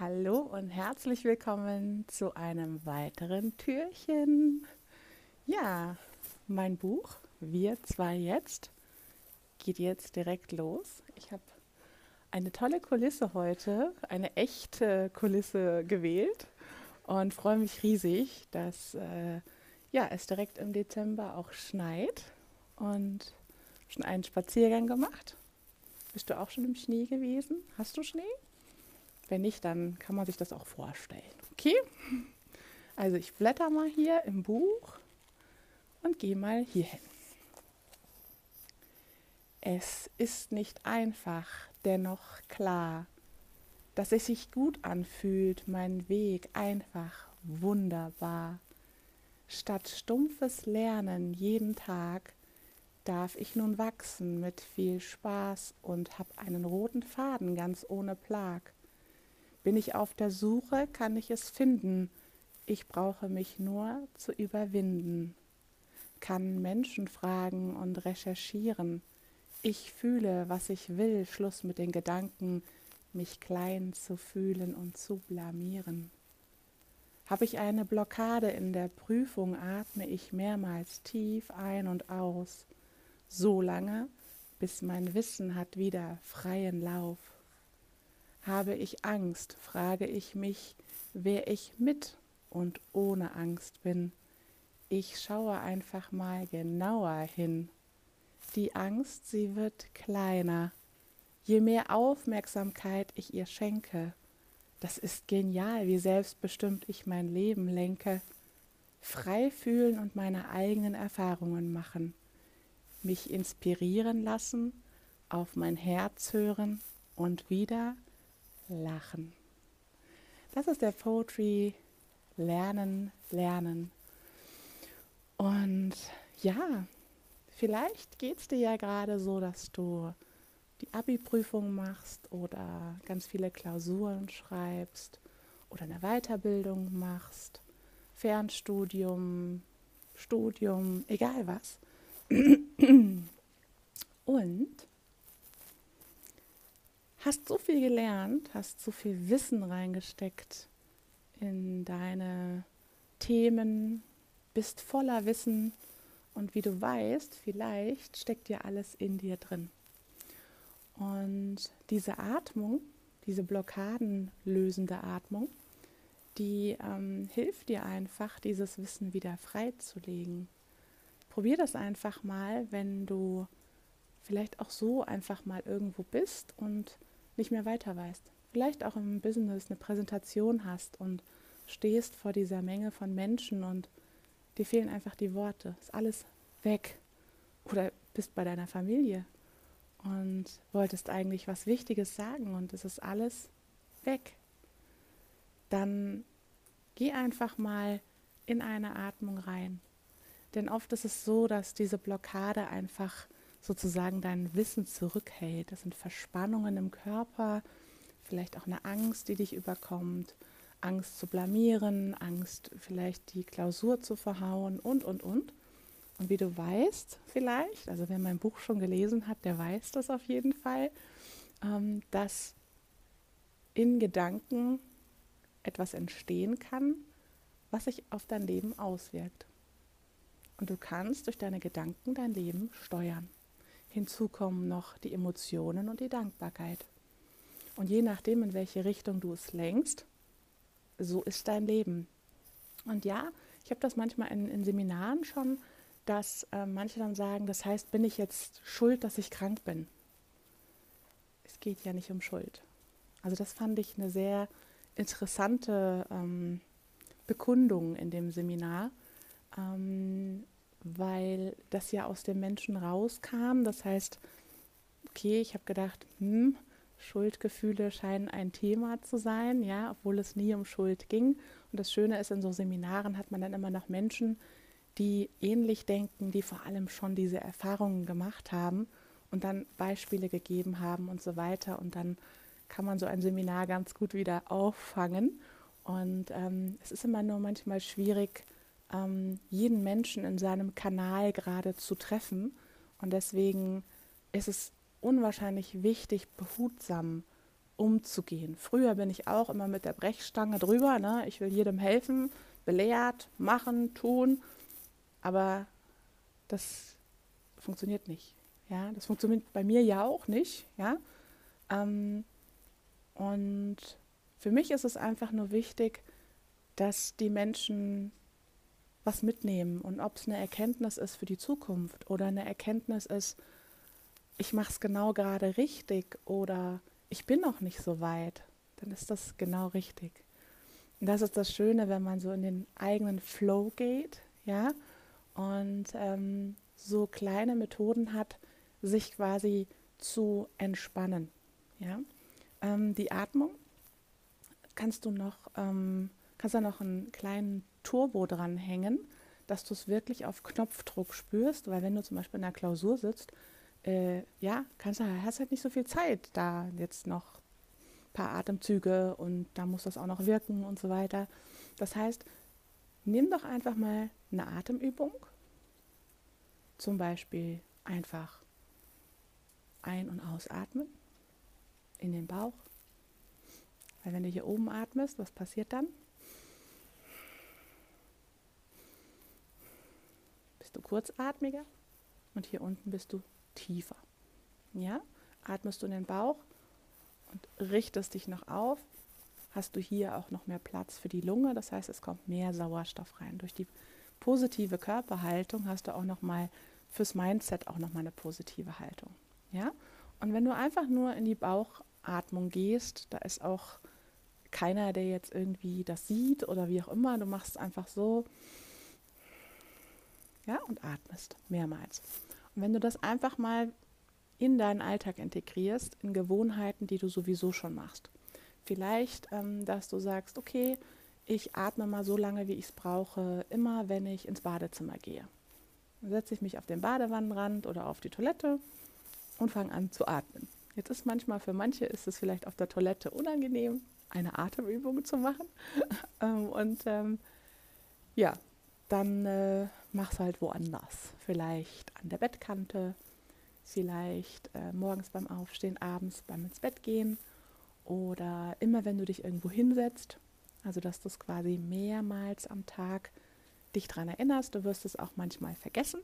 Hallo und herzlich willkommen zu einem weiteren Türchen. Ja, mein Buch Wir zwei jetzt geht jetzt direkt los. Ich habe eine tolle Kulisse heute, eine echte Kulisse gewählt und freue mich riesig, dass äh, ja, es direkt im Dezember auch schneit und schon einen Spaziergang gemacht. Bist du auch schon im Schnee gewesen? Hast du Schnee? Wenn nicht, dann kann man sich das auch vorstellen. Okay? Also ich blätter mal hier im Buch und gehe mal hier hin. Es ist nicht einfach, dennoch klar, dass es sich gut anfühlt, mein Weg einfach wunderbar. Statt stumpfes Lernen jeden Tag darf ich nun wachsen mit viel Spaß und hab einen roten Faden ganz ohne Plag. Bin ich auf der Suche, kann ich es finden. Ich brauche mich nur zu überwinden. Kann Menschen fragen und recherchieren. Ich fühle, was ich will, Schluss mit den Gedanken, mich klein zu fühlen und zu blamieren. Habe ich eine Blockade in der Prüfung, atme ich mehrmals tief ein und aus, so lange, bis mein Wissen hat wieder freien Lauf. Habe ich Angst, frage ich mich, wer ich mit und ohne Angst bin. Ich schaue einfach mal genauer hin. Die Angst, sie wird kleiner, je mehr Aufmerksamkeit ich ihr schenke. Das ist genial, wie selbstbestimmt ich mein Leben lenke. Frei fühlen und meine eigenen Erfahrungen machen. Mich inspirieren lassen, auf mein Herz hören und wieder lachen. Das ist der Poetry Lernen, Lernen. Und ja, vielleicht geht es dir ja gerade so, dass du die Abi-Prüfung machst oder ganz viele Klausuren schreibst oder eine Weiterbildung machst, Fernstudium, Studium, egal was. Und hast so viel gelernt, hast so viel Wissen reingesteckt in deine Themen, bist voller Wissen und wie du weißt, vielleicht steckt dir alles in dir drin. Und diese Atmung, diese blockadenlösende Atmung, die ähm, hilft dir einfach, dieses Wissen wieder freizulegen. Probier das einfach mal, wenn du vielleicht auch so einfach mal irgendwo bist und nicht mehr weiter weißt. Vielleicht auch im Business eine Präsentation hast und stehst vor dieser Menge von Menschen und dir fehlen einfach die Worte. Ist alles weg. Oder bist bei deiner Familie und wolltest eigentlich was Wichtiges sagen und es ist alles weg. Dann geh einfach mal in eine Atmung rein. Denn oft ist es so, dass diese Blockade einfach sozusagen dein Wissen zurückhält. Das sind Verspannungen im Körper, vielleicht auch eine Angst, die dich überkommt, Angst zu blamieren, Angst vielleicht die Klausur zu verhauen und, und, und. Und wie du weißt, vielleicht, also wer mein Buch schon gelesen hat, der weiß das auf jeden Fall, ähm, dass in Gedanken etwas entstehen kann, was sich auf dein Leben auswirkt. Und du kannst durch deine Gedanken dein Leben steuern. Hinzu kommen noch die Emotionen und die Dankbarkeit. Und je nachdem, in welche Richtung du es lenkst, so ist dein Leben. Und ja, ich habe das manchmal in, in, Seminaren schon, dass äh, manche dann sagen, das heißt, bin ich jetzt schuld, dass ich krank bin? Es geht ja nicht um Schuld. Also das fand ich eine sehr interessante ähm, Bekundung in dem Seminar, ähm, weil das ja aus dem Menschen rauskam. Das heißt, okay, ich habe gedacht, hm, Schuldgefühle scheinen ein Thema zu sein, ja, obwohl es nie um Schuld ging. Und das Schöne ist, in so Seminaren hat man dann immer noch Menschen, die ähnlich denken, die vor allem schon diese Erfahrungen gemacht haben und dann Beispiele gegeben haben und so weiter. Und dann kann man so ein Seminar ganz gut wieder auffangen. Und ähm, es ist immer nur manchmal schwierig, ähm, jeden Menschen in seinem Kanal gerade zu treffen. Und deswegen ist es unwahrscheinlich wichtig, behutsam umzugehen. Früher bin ich auch immer mit der Brechstange drüber. Ne? Ich will jedem helfen, belehrt, machen, tun. Aber das funktioniert nicht. Ja, das funktioniert bei mir ja auch nicht. Ja, ähm, und für mich ist es einfach nur wichtig, dass die Menschen was mitnehmen und ob es eine Erkenntnis ist für die Zukunft oder eine Erkenntnis ist, ich mache es genau gerade richtig oder ich bin noch nicht so weit, dann ist das genau richtig. Und das ist das Schöne, wenn man so in den eigenen Flow geht, ja, und ähm, so kleine Methoden hat, sich quasi zu entspannen, ja. Ähm, die Atmung kannst du noch, ähm, kannst da noch einen kleinen Turbo dran hängen, dass du es wirklich auf Knopfdruck spürst, weil wenn du zum Beispiel in einer Klausur sitzt, äh, ja, kannst du, hast halt nicht so viel Zeit, da jetzt noch ein paar Atemzüge und da muss das auch noch wirken und so weiter. Das heißt, nimm doch einfach mal eine Atemübung, zum Beispiel einfach ein- und ausatmen in den Bauch. Weil wenn du hier oben atmest, was passiert dann? Bist du kurzatmiger und hier unten bist du tiefer. Ja? Atmest du in den Bauch und richtest dich noch auf, hast du hier auch noch mehr Platz für die Lunge. Das heißt, es kommt mehr Sauerstoff rein. Durch die positive Körperhaltung hast du auch noch mal fürs Mindset auch noch mal eine positive Haltung. Ja? Und wenn du einfach nur in die Bauchatmung gehst, da ist auch keiner, der jetzt irgendwie das sieht oder wie auch immer. Du machst einfach so, ja, und atmest mehrmals. Und wenn du das einfach mal in deinen Alltag integrierst, in Gewohnheiten, die du sowieso schon machst. Vielleicht, ähm, dass du sagst, okay, ich atme mal so lange, wie ich es brauche, immer wenn ich ins Badezimmer gehe. Dann setze ich mich auf den Badewannenrand oder auf die Toilette und fange an zu atmen. Jetzt ist manchmal für manche ist es vielleicht auf der Toilette unangenehm, eine Atemübung zu machen. Ähm, und ähm, ja, dann äh, mach's halt woanders. Vielleicht an der Bettkante, vielleicht äh, morgens beim Aufstehen, abends beim ins Bett gehen oder immer wenn du dich irgendwo hinsetzt. Also dass du es quasi mehrmals am Tag dich daran erinnerst. Du wirst es auch manchmal vergessen,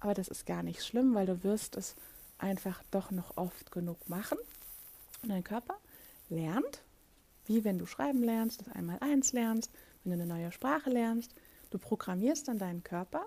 aber das ist gar nicht schlimm, weil du wirst es einfach doch noch oft genug machen. Und dein Körper lernt, wie wenn du schreiben lernst, das einmal eins lernst, wenn du eine neue Sprache lernst, Du programmierst dann deinen Körper,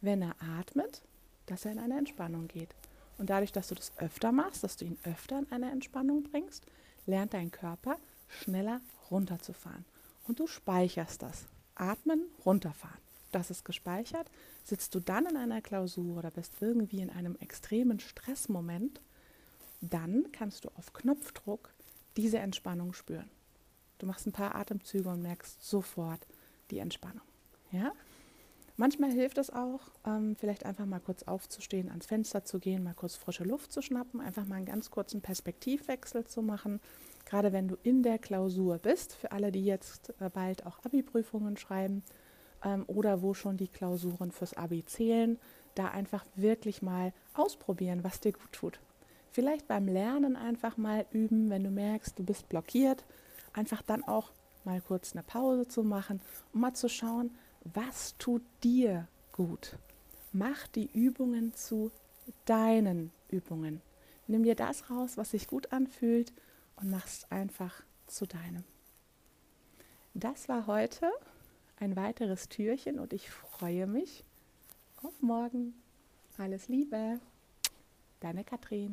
wenn er atmet, dass er in eine Entspannung geht. Und dadurch, dass du das öfter machst, dass du ihn öfter in eine Entspannung bringst, lernt dein Körper schneller runterzufahren. Und du speicherst das. Atmen, runterfahren. Das ist gespeichert. Sitzt du dann in einer Klausur oder bist irgendwie in einem extremen Stressmoment, dann kannst du auf Knopfdruck diese Entspannung spüren. Du machst ein paar Atemzüge und merkst sofort die Entspannung. Ja? Manchmal hilft es auch, ähm, vielleicht einfach mal kurz aufzustehen, ans Fenster zu gehen, mal kurz frische Luft zu schnappen, einfach mal einen ganz kurzen Perspektivwechsel zu machen. Gerade wenn du in der Klausur bist, für alle, die jetzt äh, bald auch Abi-Prüfungen schreiben ähm, oder wo schon die Klausuren fürs Abi zählen, da einfach wirklich mal ausprobieren, was dir gut tut. Vielleicht beim Lernen einfach mal üben, wenn du merkst, du bist blockiert, einfach dann auch mal kurz eine Pause zu machen, um mal zu schauen, was tut dir gut? Mach die Übungen zu deinen Übungen. Nimm dir das raus, was sich gut anfühlt und mach es einfach zu deinem. Das war heute ein weiteres Türchen und ich freue mich auf morgen. Alles Liebe, deine Katrin.